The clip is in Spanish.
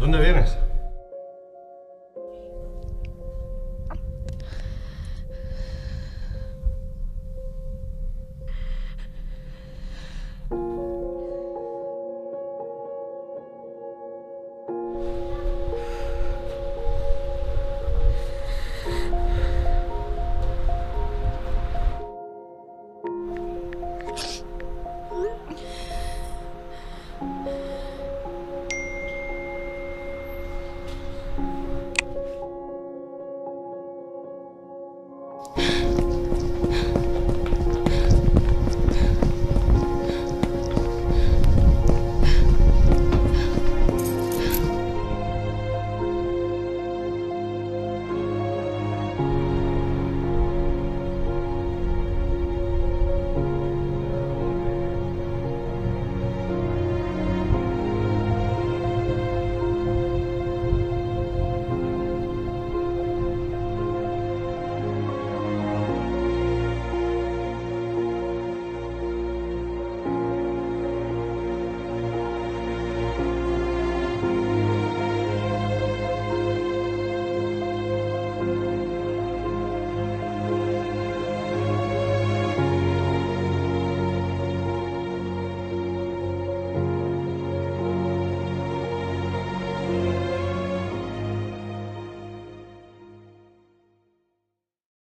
¿Dónde vienes? 嗯。